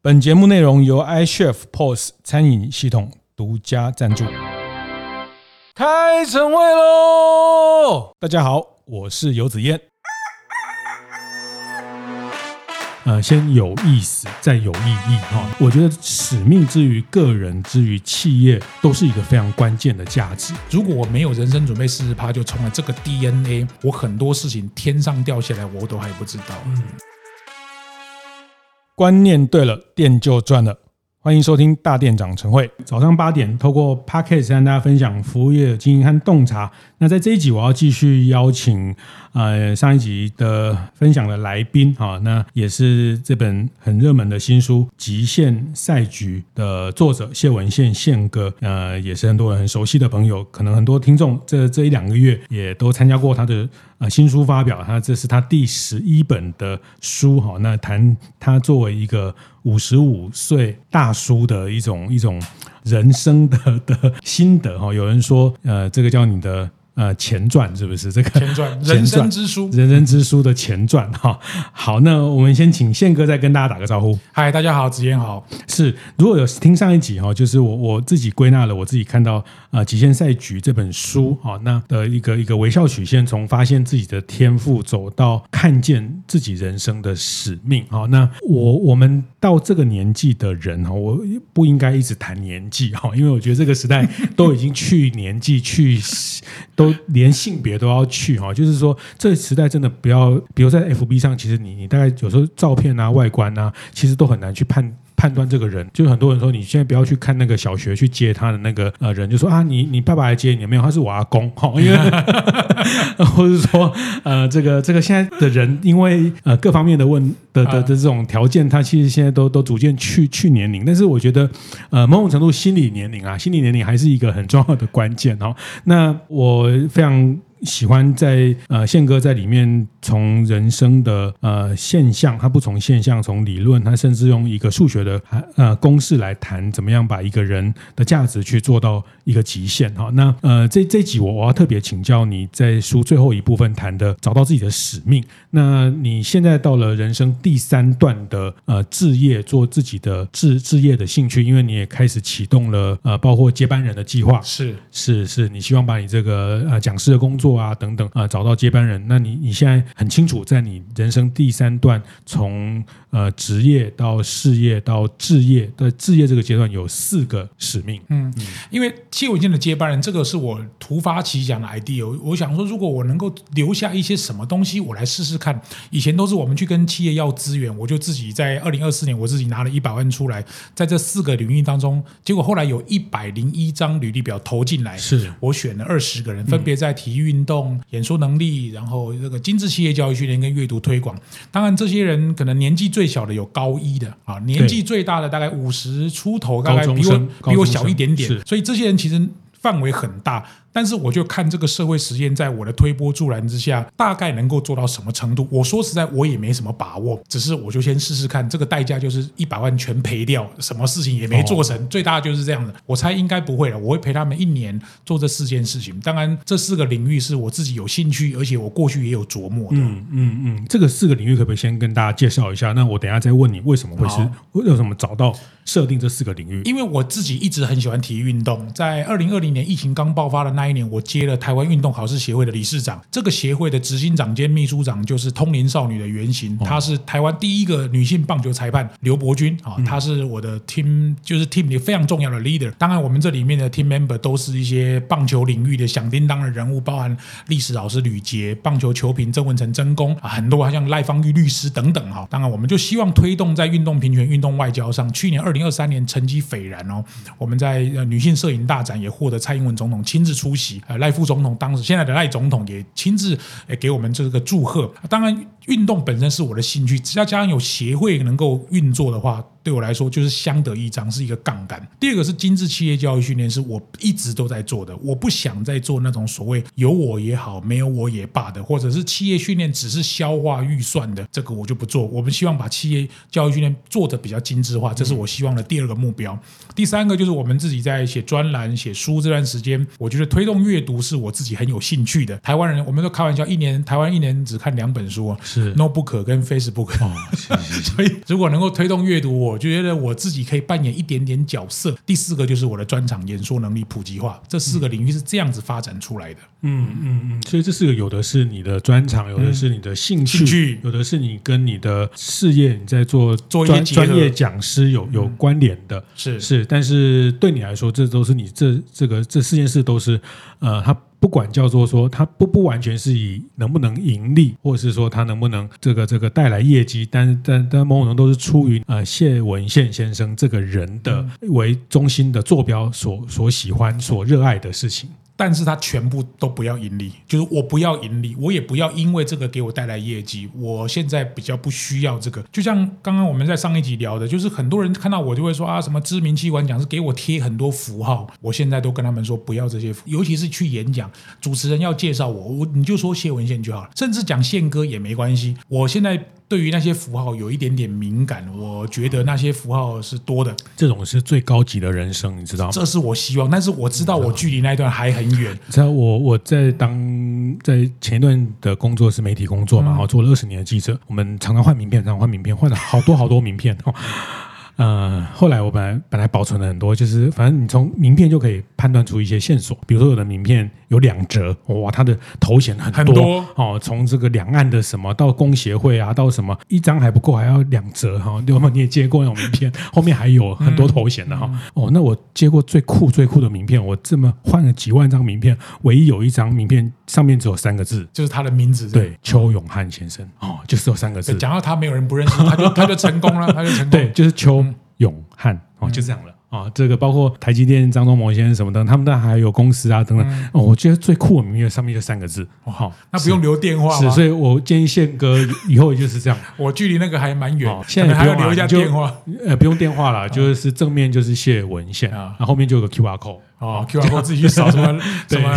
本节目内容由 iChef POS 餐饮系统独家赞助。开晨会喽！大家好，我是游子嫣。呃，先有意思，再有意义哈。我觉得使命之于个人之于企业，都是一个非常关键的价值。如果我没有人生准备四十趴就冲了这个 DNA，我很多事情天上掉下来我都还不知道。嗯。观念对了，店就赚了。欢迎收听大店长晨会，早上八点，透过 Podcast 跟大家分享服务业的经营和洞察。那在这一集，我要继续邀请呃上一集的分享的来宾啊，那也是这本很热门的新书《极限赛局》的作者谢文宪宪哥，呃，也是很多人很熟悉的朋友，可能很多听众这这一两个月也都参加过他的啊新书发表，他这是他第十一本的书哈，那谈他作为一个五十五岁大叔的一种一种人生的的心得哈，有人说呃这个叫你的。呃，前传是不是这个前传？人生之书，人生之书的前传哈。好，那我们先请宪哥再跟大家打个招呼。嗨，大家好，子嫣好。是，如果有听上一集哈，就是我我自己归纳了，我自己看到呃《极限赛局》这本书哈，那的一个一个微笑曲线，从发现自己的天赋走到看见自己人生的使命哈。那我我们到这个年纪的人哈，我不应该一直谈年纪哈，因为我觉得这个时代都已经去年纪去都。连性别都要去哈，就是说，这个时代真的不要，比如在 FB 上，其实你你大概有时候照片啊、外观啊，其实都很难去判。判断这个人，就很多人说，你现在不要去看那个小学去接他的那个呃人，就说啊，你你爸爸来接你没有？他是我阿公，哈，因为 或者说呃，这个这个现在的人，因为呃各方面的问的的的这种条件，他其实现在都都逐渐去去年龄，但是我觉得呃某种程度心理年龄啊，心理年龄还是一个很重要的关键哦。那我非常。喜欢在呃宪哥在里面从人生的呃现象，他不从现象，从理论，他甚至用一个数学的呃公式来谈怎么样把一个人的价值去做到一个极限哈。那呃这这集我我要特别请教你在书最后一部分谈的找到自己的使命。那你现在到了人生第三段的呃置业，做自己的置置业的兴趣，因为你也开始启动了呃包括接班人的计划，是是是，你希望把你这个呃讲师的工作。啊，等等啊，找到接班人。那你你现在很清楚，在你人生第三段，从呃职业到事业到置业的置业这个阶段，有四个使命。嗯，因为谢文健的接班人，这个是我突发奇想的 idea。我想说，如果我能够留下一些什么东西，我来试试看。以前都是我们去跟企业要资源，我就自己在二零二四年，我自己拿了一百万出来，在这四个领域当中，结果后来有一百零一张履历表投进来，是我选了二十个人，分别在体育运动、演说能力，然后这个精致企业教育训练跟阅读推广。当然，这些人可能年纪最小的有高一的啊，年纪最大的大概五十出头，大概比我比我小一点点，所以这些人其实范围很大。但是我就看这个社会实验，在我的推波助澜之下，大概能够做到什么程度？我说实在，我也没什么把握，只是我就先试试看。这个代价就是一百万全赔掉，什么事情也没做成，哦、最大就是这样的。我猜应该不会了，我会陪他们一年做这四件事情。当然，这四个领域是我自己有兴趣，而且我过去也有琢磨的。嗯嗯嗯，这个四个领域可不可以先跟大家介绍一下？那我等一下再问你为什么会是为什么找到设定这四个领域？因为我自己一直很喜欢体育运动，在二零二零年疫情刚爆发的那一年，我接了。台湾运动考试协会的理事长，这个协会的执行长兼秘书长就是通灵少女的原型，她是台湾第一个女性棒球裁判刘伯君啊，她是我的 team 就是 team 里非常重要的 leader。当然，我们这里面的 team member 都是一些棒球领域的响叮当的人物，包含历史老师吕杰、棒球球评郑文成、曾公啊，很多还像赖芳玉律师等等哈。当然，我们就希望推动在运动平权、运动外交上。去年二零二三年成绩斐然哦，我们在女性摄影大展也获得蔡英文总统亲自出出席，呃赖副。总统当时，现在的赖总统也亲自诶给我们这个祝贺。当然，运动本身是我的兴趣，只要加上有协会能够运作的话。对我来说，就是相得益彰，是一个杠杆。第二个是精致企业教育训练，是我一直都在做的。我不想再做那种所谓有我也好，没有我也罢的，或者是企业训练只是消化预算的，这个我就不做。我们希望把企业教育训练做的比较精致化，这是我希望的第二个目标。第三个就是我们自己在写专栏、写书这段时间，我觉得推动阅读是我自己很有兴趣的。台湾人，我们都开玩笑，一年台湾一年只看两本书，是 Notebook 跟 Facebook。哦，所以如果能够推动阅读，我觉得我自己可以扮演一点点角色。第四个就是我的专场演说能力普及化，这四个领域是这样子发展出来的。嗯嗯嗯，所以这四个有的是你的专长，有的是你的兴趣，嗯、兴趣。有的是你跟你的事业你在做专专业讲师有有关联的，是。是，但是对你来说，这都是你这这个这四件事都是呃，它不管叫做说它不不完全是以能不能盈利，或者是说它能不能这个这个带来业绩，但但但某种程度都是出于呃谢文宪先生这个人的为中心的坐标所所喜欢所热爱的事情。但是他全部都不要盈利，就是我不要盈利，我也不要因为这个给我带来业绩。我现在比较不需要这个。就像刚刚我们在上一集聊的，就是很多人看到我就会说啊，什么知名企管讲师给我贴很多符号，我现在都跟他们说不要这些符，尤其是去演讲，主持人要介绍我，我你就说谢文宪就好了，甚至讲宪哥也没关系。我现在。对于那些符号有一点点敏感，我觉得那些符号是多的。这种是最高级的人生，你知道吗？这是我希望，但是我知道我距离那一段还很远。你知道我我在当在前一段的工作是媒体工作嘛，然后做了二十年的记者，我们常常换名片，常常换名片，换了好多好多名片哦。呃，后来我本来本来保存了很多，就是反正你从名片就可以判断出一些线索，比如说有的名片有两折，哇，他的头衔很多，哦，从这个两岸的什么到工协会啊，到什么一张还不够，还要两折哈，对吧？你也接过那种名片，后面还有很多头衔的哈。哦，那我接过最酷最酷的名片，我这么换了几万张名片，唯一有一张名片上面只有三个字，就是他的名字，对，邱永汉先生哦，就是有三个字。讲到他，没有人不认识，他就他就成功了，他就成功，对，就是邱。永汉哦，就这样了啊、哦！这个包括台积电张忠谋先生什么的，他们当然还有公司啊等等、嗯、哦。我觉得最酷的名片上面就三个字，好、哦，那不用留电话是，是，所以我建议宪哥以后就是这样。我距离那个还蛮远、哦，现在还要留一下电话，呃，不用电话了，就是正面就是谢文宪，然后后面就有个 Q R code 哦，Q R code 自己去扫什么 什么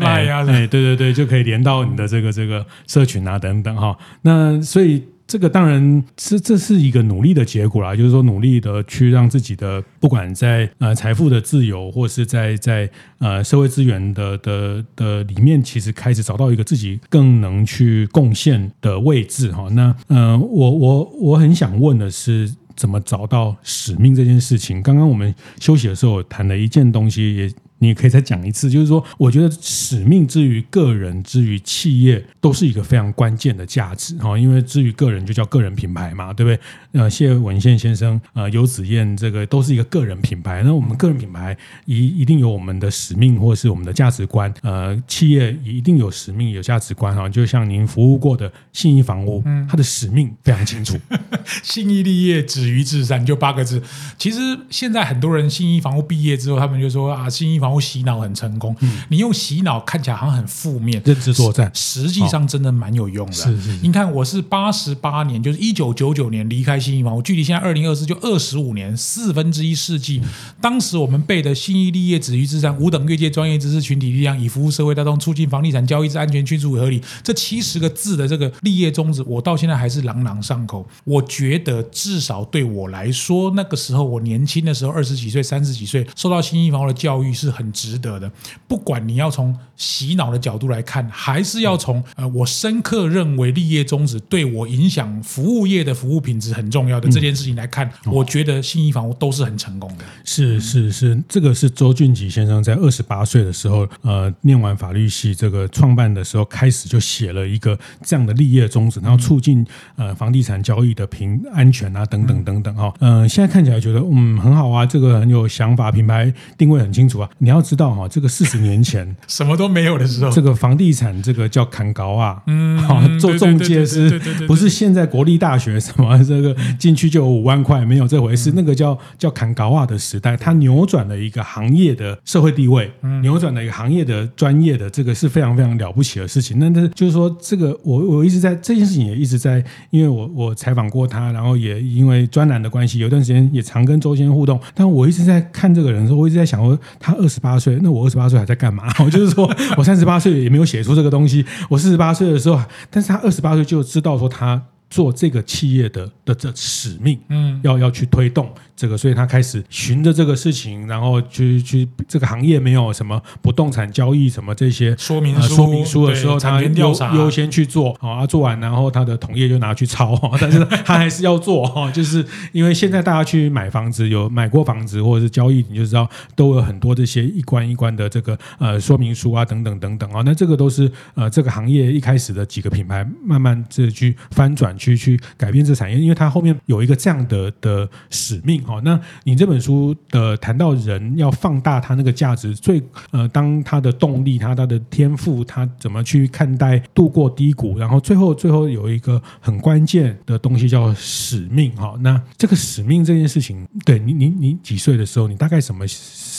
Line 啊，对对对，就可以连到你的这个这个社群啊等等哈。那所以。这个当然是这是一个努力的结果啦，就是说努力的去让自己的不管在呃财富的自由，或是在在呃社会资源的的的里面，其实开始找到一个自己更能去贡献的位置哈。那呃，我我我很想问的是，怎么找到使命这件事情？刚刚我们休息的时候谈了一件东西也。你也可以再讲一次，就是说，我觉得使命之于个人，之于企业，都是一个非常关键的价值哈。因为之于个人，就叫个人品牌嘛，对不对？呃，谢文宪先生，呃，游子燕，这个都是一个个人品牌。那我们个人品牌一一定有我们的使命，或是我们的价值观。呃，企业一定有使命，有价值观哈。就像您服务过的信义房屋，它的使命非常清楚，信义立业，止于至善，就八个字。其实现在很多人信义房屋毕业之后，他们就说啊，信义房。然后洗脑很成功，嗯，你用洗脑看起来好像很负面，认知作战，实际上真的蛮有用的。是是，你看我是八十八年，就是一九九九年离开新义房，我距离现在二零二四就二十五年，四分之一世纪。当时我们背的新义立业、止于至善、五等越界专业知识群体力量，以服务社会大众，促进房地产交易之安全、迅速与合理。这七十个字的这个立业宗旨，我到现在还是朗朗上口。我觉得至少对我来说，那个时候我年轻的时候，二十几岁、三十几岁，受到新义房的教育是。很值得的，不管你要从洗脑的角度来看，还是要从呃，我深刻认为立业宗旨对我影响服务业的服务品质很重要的这件事情来看，嗯、我觉得信义房屋都是很成功的。是是是，这个是周俊吉先生在二十八岁的时候，呃，念完法律系这个创办的时候，开始就写了一个这样的立业宗旨，然后促进呃房地产交易的平安全啊等等等等哈。嗯、呃，现在看起来觉得嗯很好啊，这个很有想法，品牌定位很清楚啊。你要知道哈，这个四十年前 什么都没有的时候，这个房地产这个叫砍高啊，嗯，做中介是不是现在国立大学什么这个进去就有五万块，没有这回事。那个叫叫砍高啊的时代，它扭转了一个行业的社会地位，扭转了一个行业的专业的这个是非常非常了不起的事情。那那就是说，这个我我一直在这件事情也一直在，因为我我采访过他，然后也因为专栏的关系，有段时间也常跟周先生互动。但我一直在看这个人的时候，我一直在想说，他二十。八岁，那我二十八岁还在干嘛？我就是说我三十八岁也没有写出这个东西。我四十八岁的时候，但是他二十八岁就知道说他做这个企业的的这使命，嗯，要要去推动这个，所以他开始循着这个事情，然后去去这个行业没有什么不动产交易什么这些说明书、呃、说明书的时候，他优优先去做，好啊，做完然后他的同业就拿去抄，但是他还是要做哈，就是因为现在大家去买房子，有买过房子或者是交易，你就知道都有很多这些一关一关的这个呃说明书啊等等等等啊，那这个都是呃这个行业一开始的几个品牌慢慢这去翻转。去去改变这产业，因为它后面有一个这样的的使命哈。那你这本书的谈到人要放大他那个价值，最呃，当他的动力，他他的天赋，他怎么去看待度过低谷，然后最后最后有一个很关键的东西叫使命哈。那这个使命这件事情，对你你你几岁的时候，你大概什么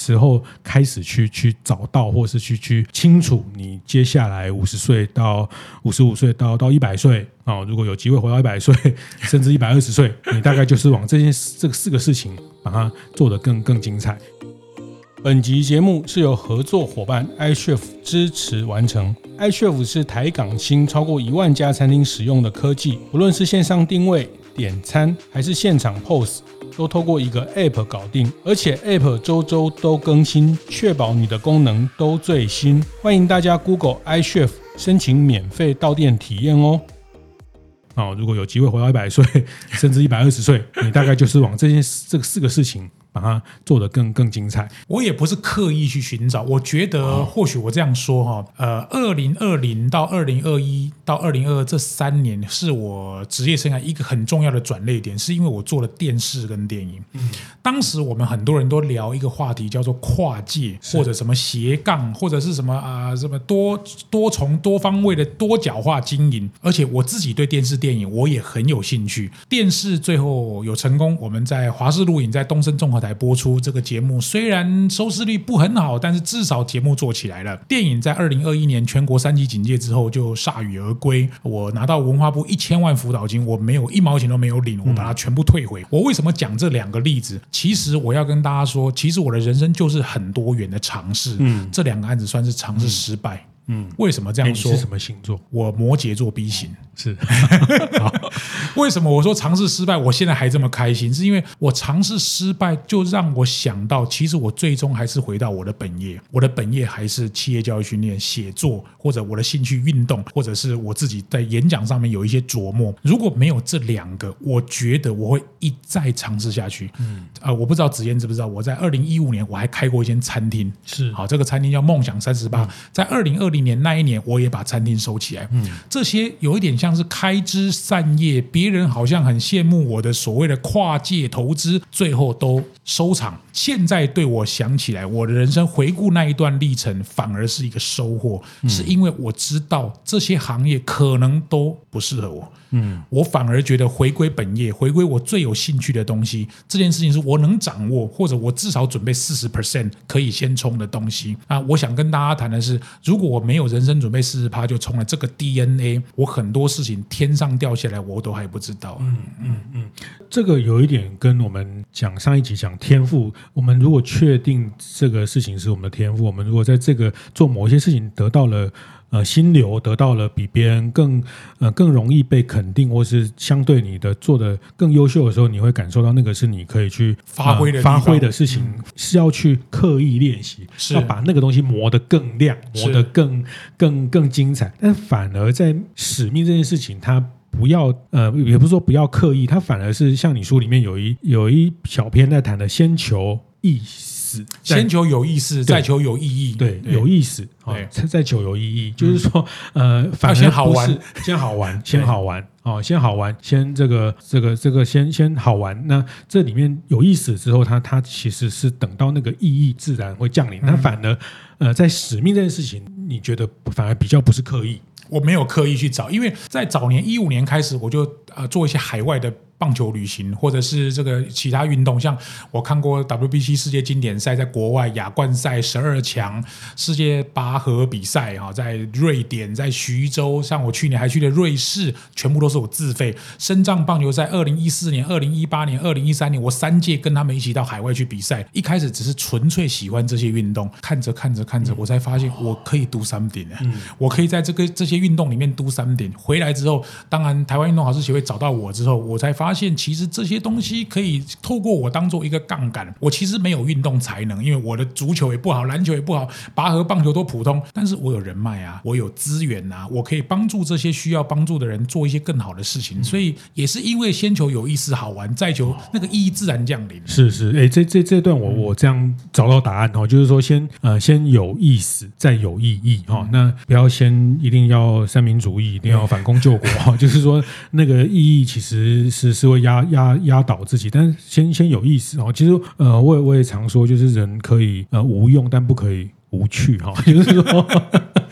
时候开始去去找到，或是去去清楚你接下来五十岁到五十五岁到到一百岁？哦，如果有机会活到一百岁，甚至一百二十岁，你大概就是往这件这四个事情把它做得更更精彩。本集节目是由合作伙伴 iCHEF 支持完成。iCHEF 是台港新超过一万家餐厅使用的科技，不论是线上定位、点餐，还是现场 POS，都透过一个 App 搞定，而且 App 周周都更新，确保你的功能都最新。欢迎大家 Google iCHEF 申请免费到店体验哦。哦，如果有机会活到一百岁，甚至一百二十岁，你大概就是往这件这四个事情。把它做得更更精彩。我也不是刻意去寻找，我觉得或许我这样说哈，呃，二零二零到二零二一到二零二二这三年是我职业生涯一个很重要的转捩点，是因为我做了电视跟电影。嗯，当时我们很多人都聊一个话题，叫做跨界或者什么斜杠，或者是什么啊、呃、什么多多重多方位的多角化经营。而且我自己对电视电影我也很有兴趣。电视最后有成功，我们在华视录影，在东森综合。台播出这个节目，虽然收视率不很好，但是至少节目做起来了。电影在二零二一年全国三级警戒之后就铩羽而归。我拿到文化部一千万辅导金，我没有一毛钱都没有领，我把它全部退回。我为什么讲这两个例子？其实我要跟大家说，其实我的人生就是很多元的尝试。嗯，这两个案子算是尝试失败。嗯，为什么这样说？你是什么星座？我摩羯座 B 型。是，为什么我说尝试失败，我现在还这么开心？是因为我尝试失败，就让我想到，其实我最终还是回到我的本业。我的本业还是企业教育训练、写作，或者我的兴趣运动，或者是我自己在演讲上面有一些琢磨。如果没有这两个，我觉得我会一再尝试下去。嗯，呃，我不知道子嫣知不知道，我在二零一五年我还开过一间餐厅。是，好，这个餐厅叫梦想三十八。在二零二零年那一年，我也把餐厅收起来。嗯，这些有一点像。像是开枝散叶，别人好像很羡慕我的所谓的跨界投资，最后都收场。现在对我想起来，我的人生回顾那一段历程，反而是一个收获，嗯、是因为我知道这些行业可能都不适合我。嗯，我反而觉得回归本业，回归我最有兴趣的东西，这件事情是我能掌握，或者我至少准备四十 percent 可以先冲的东西。啊，我想跟大家谈的是，如果我没有人生准备四十趴就冲了这个 DNA，我很多事情天上掉下来我都还不知道。嗯嗯嗯，这个有一点跟我们讲上一集讲天赋，我们如果确定这个事情是我们的天赋，我们如果在这个做某些事情得到了。呃，心流得到了比别人更呃更容易被肯定，或是相对你的做的更优秀的时候，你会感受到那个是你可以去发挥的、呃、发挥的事情，是要去刻意练习，是要把那个东西磨得更亮，磨得更更更精彩。但反而在使命这件事情，它不要呃，也不是说不要刻意，它反而是像你书里面有一有一小篇在谈的，先求意思。先求有意思，再求有意义。对，有意思啊，再求有意义。就是说，呃，反正先好玩，先好玩，先好玩哦，先好玩，先这个这个这个先先好玩。那这里面有意思之后，它它其实是等到那个意义自然会降临。那反而呃，在使命这件事情，你觉得反而比较不是刻意？我没有刻意去找，因为在早年一五年开始，我就呃做一些海外的。棒球旅行，或者是这个其他运动，像我看过 WBC 世界经典赛，在国外亚冠赛十二强、世界拔河比赛哈，在瑞典、在徐州，像我去年还去了瑞士，全部都是我自费。深藏棒球赛，二零一四年、二零一八年、二零一三年，我三届跟他们一起到海外去比赛。一开始只是纯粹喜欢这些运动，看着看着看着，我才发现我可以 do something，我可以在这个这些运动里面 do something。回来之后，当然台湾运动好事协会找到我之后，我才发。发现其实这些东西可以透过我当做一个杠杆。我其实没有运动才能，因为我的足球也不好，篮球也不好，拔河、棒球都普通。但是我有人脉啊，我有资源啊，我可以帮助这些需要帮助的人做一些更好的事情。所以也是因为先求有意思好玩，再求那个意义自然降临。是是，哎，这这这段我我这样找到答案哦，就是说先呃先有意思，再有意义哈。那不要先一定要三民主义，一定要反攻救国哈。就是说那个意义其实是。是会压压压倒自己，但是先先有意思哦。其实呃，我也我也常说，就是人可以呃无用，但不可以无趣哈。就是说。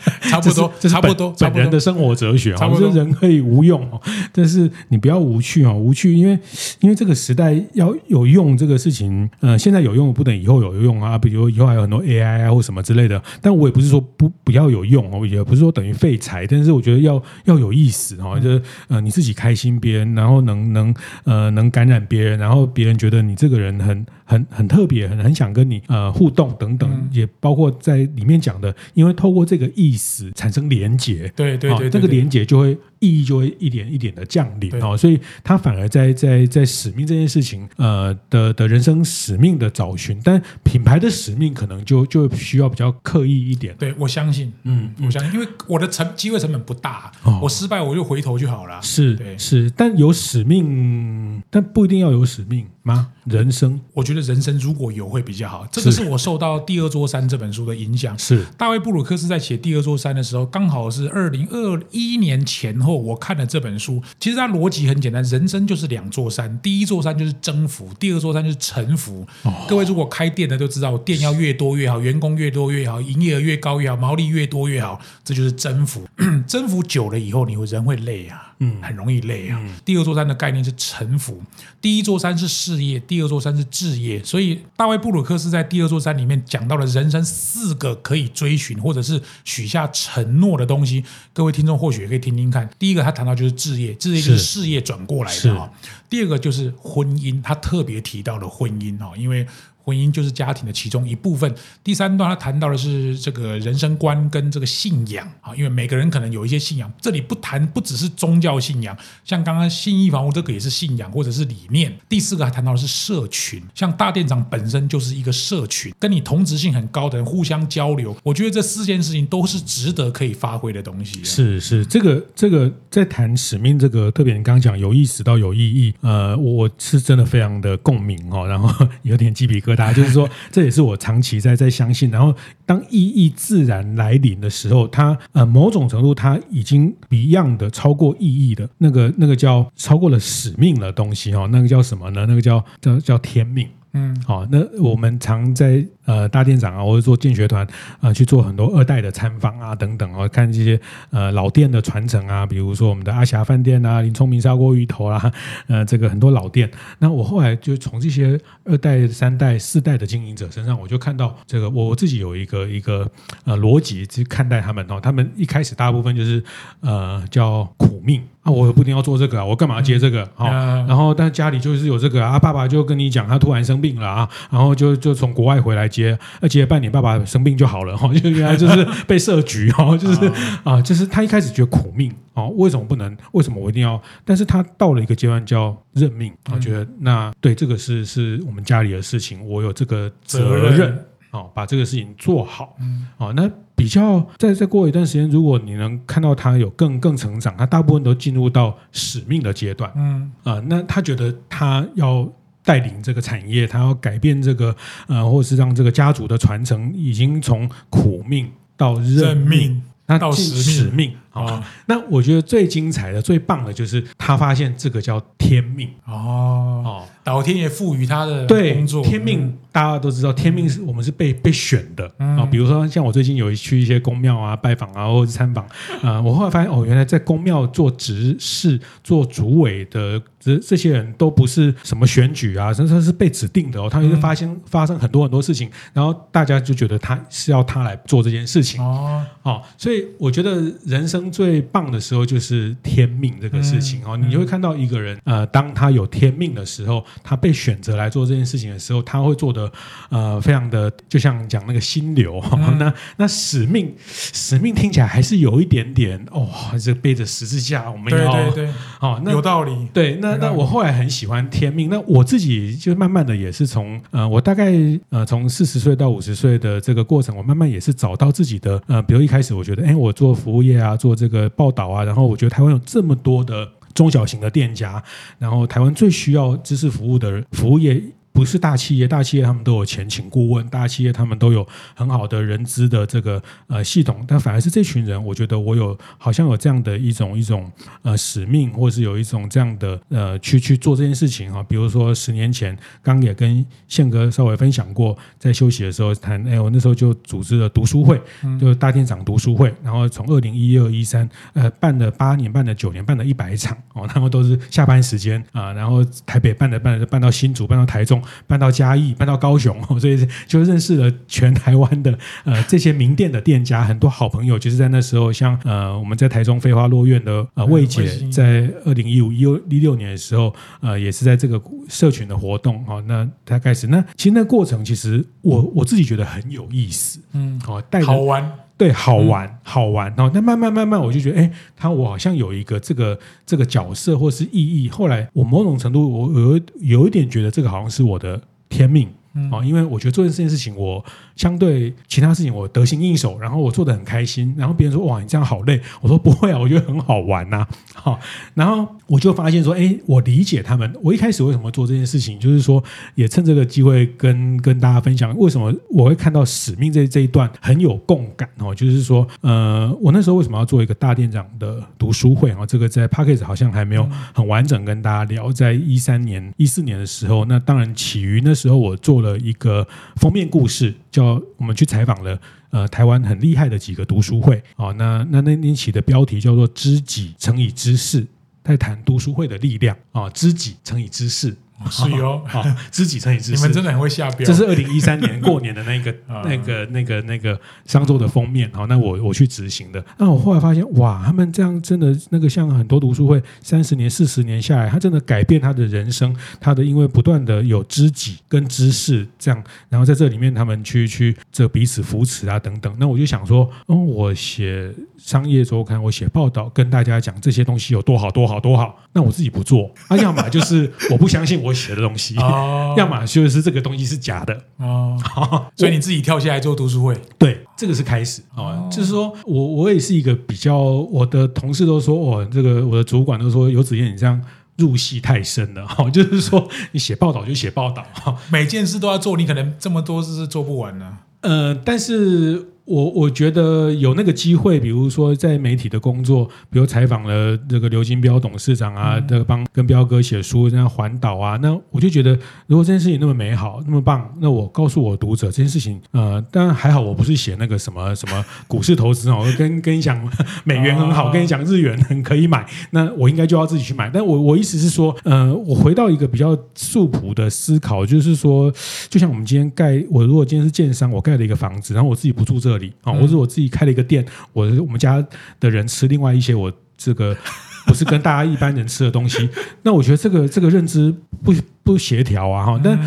差不多，这是本本人的生活哲学啊。我说人可以无用哦，但是你不要无趣哦。无趣，因为因为这个时代要有用这个事情，呃，现在有用不等以后有用啊。比如以后还有很多 AI 啊或什么之类的。但我也不是说不不要有用哦，也不是说等于废材。但是我觉得要要有意思哦，就是呃你自己开心，别人然后能能呃能感染别人，然后别人觉得你这个人很很很特别，很很想跟你呃互动等等，也包括在里面讲的，因为透过这个意思。产生连结，对对对，那个连结就会意义就会一点一点的降临哦，所以他反而在在在使命这件事情，呃的的人生使命的找寻，但品牌的使命可能就就需要比较刻意一点。对，我相信，嗯，我相信，因为我的成机会成本不大，哦我失败我就回头就好了。是，对，是，但有使命，但不一定要有使命吗？人生，我觉得人生如果有会比较好。这个是我受到《第二座山》这本书的影响。是大卫布鲁克斯在写《第二座山》的时候，刚好是二零二一年前后，我看了这本书。其实它逻辑很简单，人生就是两座山，第一座山就是征服，第二座山就是臣服。哦、各位如果开店的都知道，店要越多越好，员工越多越好，营业额越高越好，毛利越多越好，这就是征服。征服久了以后，你会人会累啊。嗯，很容易累啊。第二座山的概念是臣服，第一座山是事业，第二座山是置业。所以大卫布鲁克斯在第二座山里面讲到了人生四个可以追寻或者是许下承诺的东西。各位听众或许也可以听听看。第一个他谈到就是置业，置业就是事业转过来的啊。第二个就是婚姻，他特别提到了婚姻啊，因为。婚姻就是家庭的其中一部分。第三段他谈到的是这个人生观跟这个信仰啊，因为每个人可能有一些信仰。这里不谈不只是宗教信仰，像刚刚信义房屋这个也是信仰或者是理念。第四个还谈到的是社群，像大店长本身就是一个社群，跟你同质性很高的人互相交流。我觉得这四件事情都是值得可以发挥的东西。是是，这个这个在谈使命这个，特别你刚刚讲有意识到有意义，呃，我是真的非常的共鸣哦，然后 有点鸡皮疙瘩。大家 就是说，这也是我长期在在相信。然后，当意义自然来临的时候，它呃某种程度它已经 beyond 的超过意义的那个那个叫超过了使命的东西哈，那个叫什么呢？那个叫叫叫天命。嗯，好，那我们常在呃大店长啊，或者做建学团啊，去做很多二代的参访啊等等啊，看这些呃老店的传承啊，比如说我们的阿霞饭店啊、林聪明砂锅鱼头啦，呃，这个很多老店。那我后来就从这些二代、三代、四代的经营者身上，我就看到这个我自己有一个一个呃逻辑去看待他们哦。他们一开始大部分就是呃叫苦命。啊，我不一定要做这个啊，我干嘛要接这个？好，然后但家里就是有这个啊，爸爸就跟你讲，他突然生病了啊，然后就就从国外回来接，接了半年，爸爸生病就好了哈，就原来就是被设局哈，就是啊，就是他一开始觉得苦命哦，为什么不能？为什么我一定要？但是他到了一个阶段叫认命，我觉得那对这个是是我们家里的事情，我有这个责任哦，把这个事情做好，哦，那。比较再再过一段时间，如果你能看到他有更更成长，他大部分都进入到使命的阶段，嗯啊、呃，那他觉得他要带领这个产业，他要改变这个呃，或是让这个家族的传承，已经从苦命到认命，那到使命。啊哦，那我觉得最精彩的、最棒的就是他发现这个叫天命。哦。哦，老天爷赋予他的工作。对天命。嗯。大家都知道，天命是我们是被被选的。啊。比如说，像我最近有去一些宫庙啊拜访啊，或者是参访啊，我后来发现哦，原来在宫庙做执事、做主委的这这些人都不是什么选举啊，甚至是被指定的哦。他就是发生发生很多很多事情，然后大家就觉得他是要他来做这件事情哦。哦，所以我觉得人生最棒的时候就是天命这个事情哦。你就会看到一个人呃，当他有天命的时候，他被选择来做这件事情的时候，他会做的。呃，非常的，就像讲那个心流，嗯、那那使命，使命听起来还是有一点点哦，这背着十字架，我们要对对对，哦，那有道理。对，那那我后来很喜欢天命，那我自己就慢慢的也是从呃，我大概呃从四十岁到五十岁的这个过程，我慢慢也是找到自己的呃，比如一开始我觉得，哎，我做服务业啊，做这个报道啊，然后我觉得台湾有这么多的中小型的店家，然后台湾最需要知识服务的服务业。不是大企业，大企业他们都有前请顾问，大企业他们都有很好的人资的这个呃系统，但反而是这群人，我觉得我有好像有这样的一种一种呃使命，或是有一种这样的呃去去做这件事情哈。比如说十年前，刚也跟宪哥稍微分享过，在休息的时候谈，哎，我那时候就组织了读书会，就是大店长读书会，然后从二零一二一三呃办了八年，办了九年，办了一百场哦，然后都是下班时间啊，然后台北办的办的办到新竹，办到台中。搬到嘉义，搬到高雄，所以就认识了全台湾的呃这些名店的店家，很多好朋友。就是在那时候，像呃我们在台中飞花落院的呃魏姐，在二零一五一一六年的时候，呃也是在这个社群的活动哈。那他开始，那其实那过程其实我我自己觉得很有意思，嗯，好带好玩，对，好玩好玩。然后那慢慢慢慢，我就觉得，哎，他我好像有一个这个这个角色或是意义。后来我某种程度，我有有一点觉得这个好像是我的天命啊，因为我觉得做这件事情我。相对其他事情，我得心应手，然后我做的很开心，然后别人说：“哇，你这样好累。”我说：“不会啊，我觉得很好玩呐。”好，然后我就发现说：“哎，我理解他们。我一开始为什么做这件事情，就是说，也趁这个机会跟跟大家分享，为什么我会看到使命这这一段很有共感哦。就是说，呃，我那时候为什么要做一个大店长的读书会啊？这个在 Podcast 好像还没有很完整跟大家聊。在一三年、一四年的时候，那当然起于那时候我做了一个封面故事。叫我们去采访了，呃，台湾很厉害的几个读书会，哦，那那那那期的标题叫做“知己乘以知识”，在谈读书会的力量，啊、知己乘以知识。是哟，好，知己乘以知识，你们真的很会下标。这是二零一三年过年的那个、那个、那个、那个商周的封面。好，那我我去执行的。那我后来发现，哇，他们这样真的那个像很多读书会，三十年、四十年下来，他真的改变他的人生。他的因为不断的有知己跟知识这样，然后在这里面他们去去这彼此扶持啊等等。那我就想说，嗯，我写商业周刊，我写报道，跟大家讲这些东西有多好多好多好。那我自己不做，啊，要么就是我不相信我。我写的东西，哦、要么就是这个东西是假的。哦，所以你自己跳下来做读书会，对，这个是开始。啊，哦、就是说我我也是一个比较，我的同事都说，哦，这个我的主管都说，游子燕你这样入戏太深了，哈，就是说你写报道就写报道，哈，每件事都要做，你可能这么多事是做不完呢，呃，但是。我我觉得有那个机会，比如说在媒体的工作，比如采访了这个刘金彪董事长啊，这个帮跟彪哥写书，这样环岛啊，那我就觉得，如果这件事情那么美好，那么棒，那我告诉我读者这件事情，呃，当然还好，我不是写那个什么什么股市投资哦，跟跟你讲美元很好，跟你讲日元很可以买，那我应该就要自己去买。但我我意思是说，呃，我回到一个比较素朴的思考，就是说，就像我们今天盖，我如果今天是建商，我盖了一个房子，然后我自己不住这。啊，或者我自己开了一个店，我我们家的人吃另外一些我这个 不是跟大家一般人吃的东西，那我觉得这个这个认知不不协调啊哈。但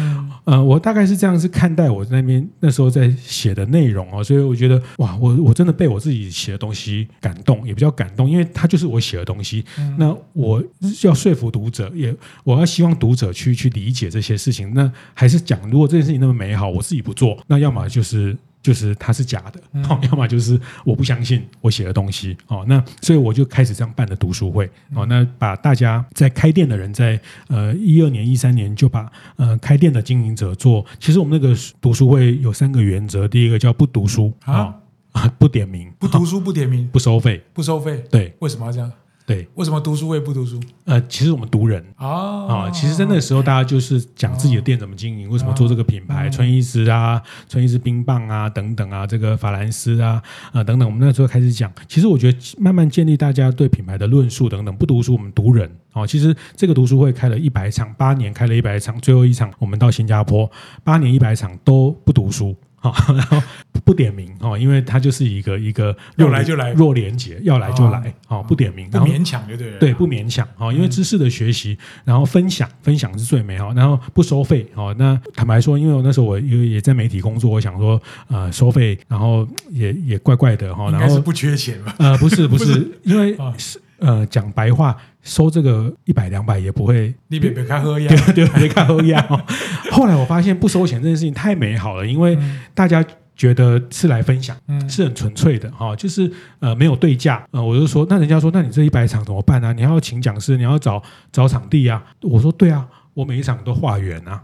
呃，我大概是这样子看待我那边那时候在写的内容啊，所以我觉得哇，我我真的被我自己写的东西感动，也比较感动，因为它就是我写的东西。那我要说服读者，也我要希望读者去去理解这些事情。那还是讲，如果这件事情那么美好，我自己不做，那要么就是。就是它是假的，哦，要么就是我不相信我写的东西，哦，那所以我就开始这样办的读书会，哦，那把大家在开店的人在呃一二年、一三年就把呃开店的经营者做，其实我们那个读书会有三个原则，第一个叫不读书啊。啊，不点名，不读书不点名，不收费，不收费。对，为什么要这样？对，为什么读书会不读书？呃，其实我们读人啊、哦哦，其实在那个时候，大家就是讲自己的店怎么经营，哦、为什么做这个品牌，春医师啊，春衣师冰棒啊等等啊，这个法兰斯啊啊、呃、等等，我们那时候开始讲。其实我觉得慢慢建立大家对品牌的论述等等，不读书我们读人哦。其实这个读书会开了一百场，八年开了一百场，最后一场我们到新加坡，八年一百场都不读书。好，然后不点名哦，因为他就是一个一个要来就来弱连结，要来就来哦，不点名，不勉强就对了，对，不勉强哦，因为知识的学习，然后分享，分享是最美好，然后不收费哦。那坦白说，因为我那时候我因为也在媒体工作，我想说呃收费，然后也也怪怪的哈，然后是不缺钱吧？呃，不是不是，因为是呃讲白话。收这个一百两百也不会，你别别看喝呀，对对，别看喝呀。后来我发现不收钱这件事情太美好了，因为大家觉得是来分享，嗯，是很纯粹的哈，就是呃没有对价，呃，我就说，那人家说，那你这一百场怎么办呢？你要请讲师，你要找找场地啊。我说对啊，我每一场都化缘啊。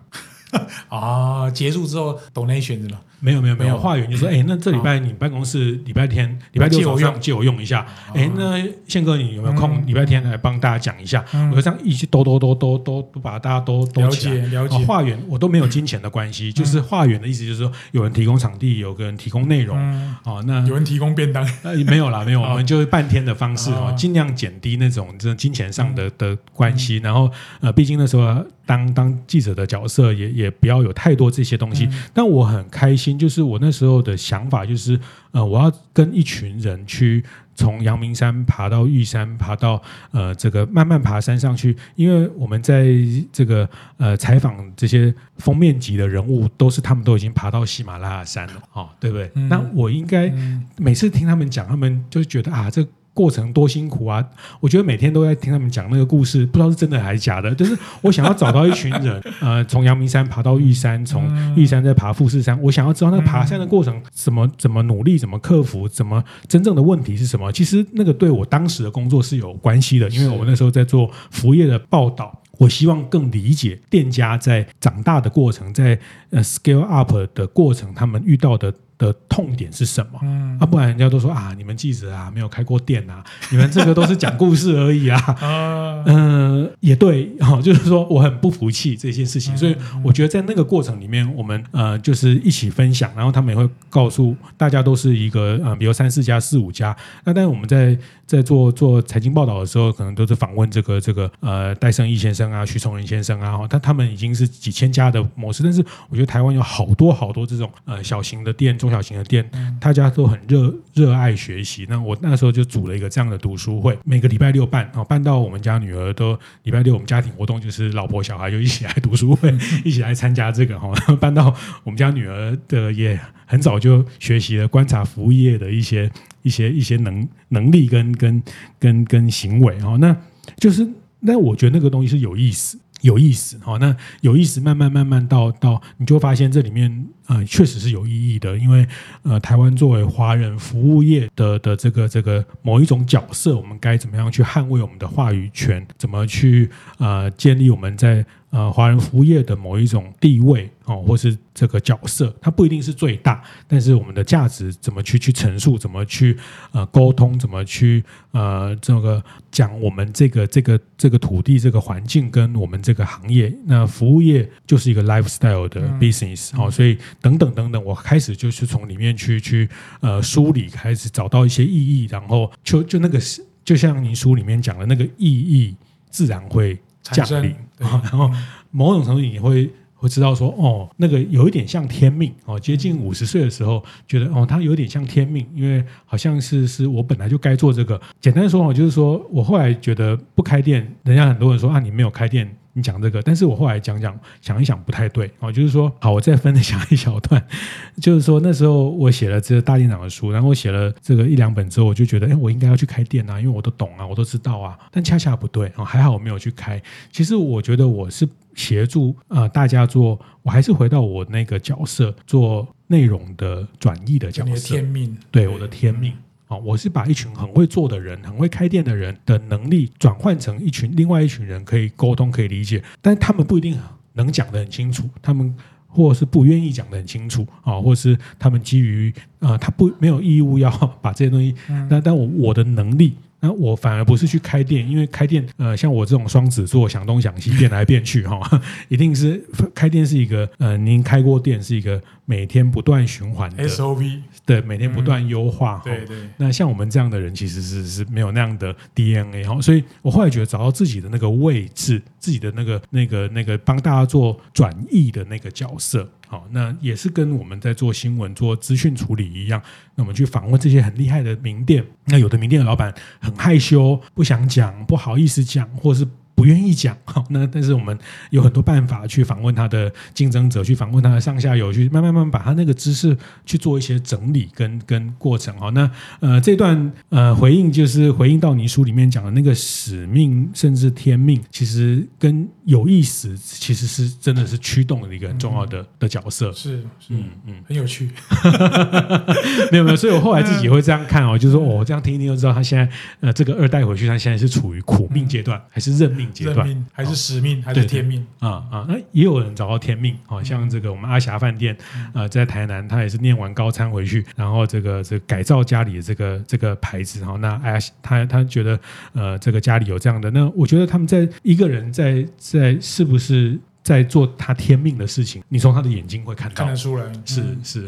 啊，结束之后 donation 是吗？没有没有没有，化缘就说，哎，那这礼拜你办公室礼拜天、礼拜六早上借我用一下。哎，那宪哥你有没有空？礼拜天来帮大家讲一下。我就这样一起兜兜兜兜兜都把大家都都起来。了解了解。化缘我都没有金钱的关系，就是化缘的意思就是说，有人提供场地，有个人提供内容。哦，那有人提供便当？呃，没有啦，没有，我们就是半天的方式哦，尽量减低那种这金钱上的的关系。然后呃，毕竟那时候当当记者的角色也也不要有太多这些东西。但我很开心，就是我那时候。的想法就是，呃，我要跟一群人去从阳明山爬到玉山，爬到呃这个慢慢爬山上去，因为我们在这个呃采访这些封面级的人物，都是他们都已经爬到喜马拉雅山了，哦，对不对？嗯、那我应该每次听他们讲，他们就觉得啊，这。过程多辛苦啊！我觉得每天都在听他们讲那个故事，不知道是真的还是假的。就是我想要找到一群人，呃，从阳明山爬到玉山，从玉山再爬富士山。我想要知道那个爬山的过程怎么怎么努力，怎么克服，怎么真正的问题是什么？其实那个对我当时的工作是有关系的，因为我们那时候在做服务业的报道，我希望更理解店家在长大的过程，在呃 scale up 的过程，他们遇到的。的痛点是什么？嗯，啊，不然人家都说啊，你们记者啊没有开过店啊，你们这个都是讲故事而已啊。嗯、呃，也对，哈，就是说我很不服气这件事情，所以我觉得在那个过程里面，我们呃就是一起分享，然后他们也会告诉大家都是一个呃，比如三四家、四五家。那但是我们在在做做财经报道的时候，可能都是访问这个这个呃戴胜义先生啊、徐崇仁先生啊，但他们已经是几千家的模式，但是我觉得台湾有好多好多这种呃小型的店。中小型的店，大家都很热热爱学习。那我那时候就组了一个这样的读书会，每个礼拜六办，哦，办到我们家女儿都礼拜六我们家庭活动就是老婆小孩就一起来读书会，一起来参加这个哈。办到我们家女儿的也很早就学习了观察服务业的一些一些一些能能力跟跟跟跟行为哦。那就是那我觉得那个东西是有意思。有意思，好，那有意思，慢慢慢慢到到，你就发现这里面呃确实是有意义的，因为呃台湾作为华人服务业的的这个这个某一种角色，我们该怎么样去捍卫我们的话语权？怎么去呃建立我们在呃华人服务业的某一种地位哦，或是这个角色？它不一定是最大，但是我们的价值怎么去去陈述？怎么去呃沟通？怎么去呃这个讲我们这个这个这个土地这个环境跟我们。这个行业，那服务业就是一个 lifestyle 的 business，好、嗯，所以等等等等，我开始就是从里面去去呃梳理，开始找到一些意义，然后就就那个是，就像你书里面讲的那个意义，自然会降临，然后某种程度你会会知道说，哦，那个有一点像天命哦，接近五十岁的时候，觉得哦，它有点像天命，因为好像是是我本来就该做这个。简单说哦，就是说我后来觉得不开店，人家很多人说啊，你没有开店。你讲这个，但是我后来讲讲想一想不太对哦，就是说，好，我再分享一小段，就是说那时候我写了这个大店长的书，然后我写了这个一两本之后，我就觉得，哎，我应该要去开店啊，因为我都懂啊，我都知道啊，但恰恰不对哦，还好我没有去开。其实我觉得我是协助呃大家做，我还是回到我那个角色，做内容的转译的角色，天命，对我的天命。啊，我是把一群很会做的人、很会开店的人的能力转换成一群另外一群人可以沟通、可以理解，但他们不一定能讲得很清楚，他们或是不愿意讲得很清楚啊，或是他们基于呃他不没有义务要 把这些东西，那但我我的能力。那我反而不是去开店，因为开店，呃，像我这种双子座，想东想西，变来变去，哈，一定是开店是一个，呃，您开过店是一个每天不断循环的 SOP，对，每天不断优化，对对。那像我们这样的人，其实是是没有那样的 DNA，哈，所以我后来觉得找到自己的那个位置，自己的那个那个那个帮大家做转译的那个角色。好，那也是跟我们在做新闻、做资讯处理一样。那我们去访问这些很厉害的名店，那有的名店的老板很害羞，不想讲，不好意思讲，或是。不愿意讲，好，那但是我们有很多办法去访问他的竞争者，去访问他的上下游，去慢慢慢慢把他那个知识去做一些整理跟跟过程，好，那呃这段呃回应就是回应到你书里面讲的那个使命甚至天命，其实跟有意思其实是真的是驱动的一个很重要的、嗯、的角色，是，是。嗯嗯，很有趣，没有没有，所以我后来自己也会这样看哦，就是说哦这样听一听就知道他现在呃这个二代回去，他现在是处于苦命阶段、嗯、还是认命？阶段。还是使命还是天命？啊啊？那也有人找到天命，好像这个我们阿霞饭店，呃，在台南，他也是念完高餐回去，然后这个这个改造家里的这个这个牌子，哈，那哎呀，他他觉得呃，这个家里有这样的，那我觉得他们在一个人在在是不是？在做他天命的事情，你从他的眼睛会看到，看得出来，是是。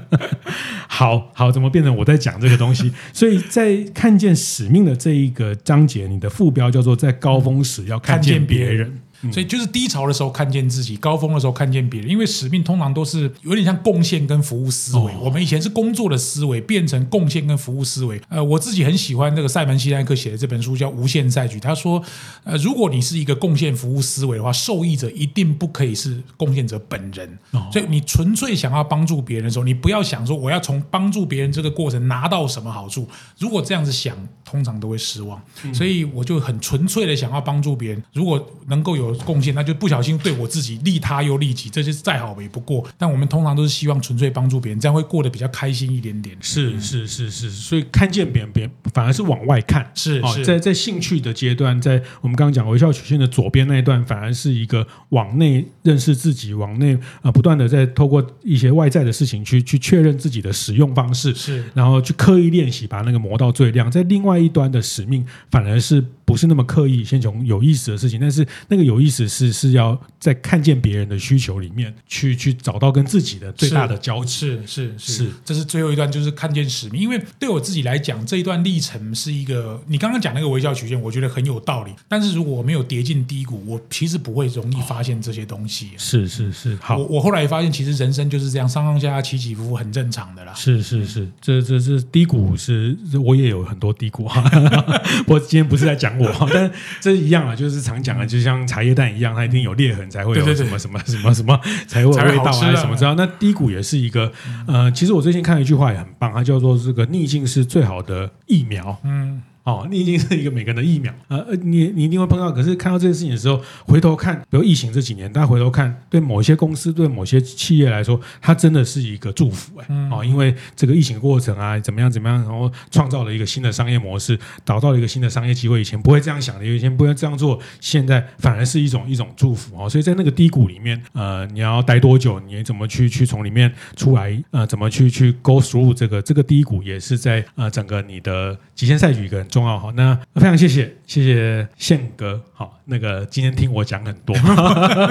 好好，怎么变成我在讲这个东西？所以在看见使命的这一个章节，你的副标叫做“在高峰时要看见别人”。所以就是低潮的时候看见自己，高峰的时候看见别人。因为使命通常都是有点像贡献跟服务思维。我们以前是工作的思维，变成贡献跟服务思维。呃，我自己很喜欢这个塞门西奈克写的这本书，叫《无限赛局》。他说，呃，如果你是一个贡献服务思维的话，受益者一定不可以是贡献者本人。所以你纯粹想要帮助别人的时候，你不要想说我要从帮助别人这个过程拿到什么好处。如果这样子想，通常都会失望。所以我就很纯粹的想要帮助别人。如果能够有贡献，那就不小心对我自己利他又利己，这些再好也不过。但我们通常都是希望纯粹帮助别人，这样会过得比较开心一点点。是是是是，所以看见别人，别人反而是往外看。是是，在在兴趣的阶段，在我们刚刚讲微笑曲线的左边那一段，反而是一个往内认识自己，往内呃不断的在透过一些外在的事情去去确认自己的使用方式，是，然后去刻意练习，把那个磨到最亮。在另外一端的使命，反而是。不是那么刻意，先从有意思的事情，但是那个有意思是是要在看见别人的需求里面去去找到跟自己的最大的交集，是是这是最后一段，就是看见使命。因为对我自己来讲，这一段历程是一个，你刚刚讲那个微笑曲线，我觉得很有道理。但是如果我没有跌进低谷，我其实不会容易发现这些东西。是是是，好，我我后来发现，其实人生就是这样，上上下下起起伏伏，很正常的啦。是是是，这这这低谷是，我也有很多低谷哈。我今天不是在讲我，但。这一样啊，就是常讲的，就像茶叶蛋一样，它一定有裂痕才会有什么什么什么什么 才会有味道啊，什么知道？那低谷也是一个，呃，其实我最近看了一句话也很棒，它叫做这个逆境是最好的疫苗。嗯。哦，你已经是一个每个人的疫苗，呃，你你一定会碰到。可是看到这件事情的时候，回头看，比如疫情这几年，大家回头看，对某些公司、对某些企业来说，它真的是一个祝福哎。哦，因为这个疫情过程啊，怎么样怎么样，然后创造了一个新的商业模式，找到了一个新的商业机会。以前不会这样想的，以前不会这样做，现在反而是一种一种祝福哦。所以在那个低谷里面，呃，你要待多久？你怎么去去从里面出来？呃，怎么去去 go through 这个这个低谷，也是在呃整个你的极限赛局一个很重要哈。那非常谢谢谢谢宪哥，好，那个今天听我讲很多，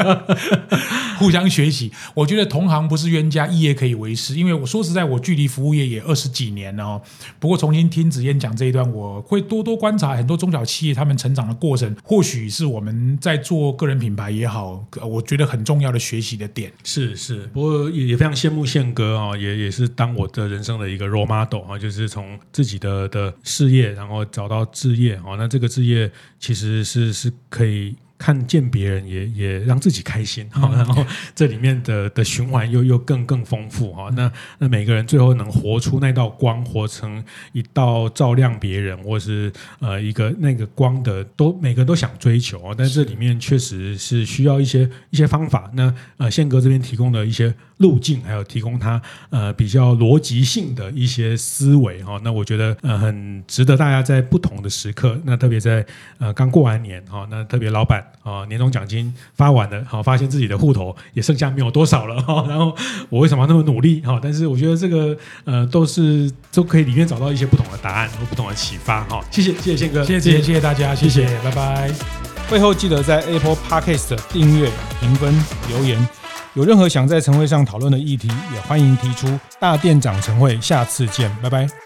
互相学习。我觉得同行不是冤家，一业可以为师。因为我说实在，我距离服务业也二十几年了哦。不过重新听子燕讲这一段，我会多多观察很多中小企业他们成长的过程，或许是我们在做个人品牌也好，我觉得很重要的学习的点。是是，不过也也非常羡慕宪哥啊，也也是当我的人生的一个 role model 啊，就是从自己的的事业，然后找到。置业哦，那这个置业其实是是可以。the 看见别人也也让自己开心哈，然后这里面的的循环又又更更丰富哈。那那每个人最后能活出那道光，活成一道照亮别人，或是呃一个那个光的，都每个人都想追求啊。但这里面确实是需要一些一些方法。那呃宪哥这边提供的一些路径，还有提供他呃比较逻辑性的一些思维哈。那我觉得呃很值得大家在不同的时刻，那特别在呃刚过完年哈，那特别老板。啊，年终奖金发完了，好，发现自己的户头也剩下没有多少了哈。然后我为什么要那么努力哈？但是我觉得这个呃都是都可以里面找到一些不同的答案和不同的启发哈。谢谢谢谢宪哥，谢谢谢谢大家，谢谢，拜拜。会后记得在 Apple Podcast 订阅、评分、留言。有任何想在晨会上讨论的议题，也欢迎提出。大店长晨会，下次见，拜拜。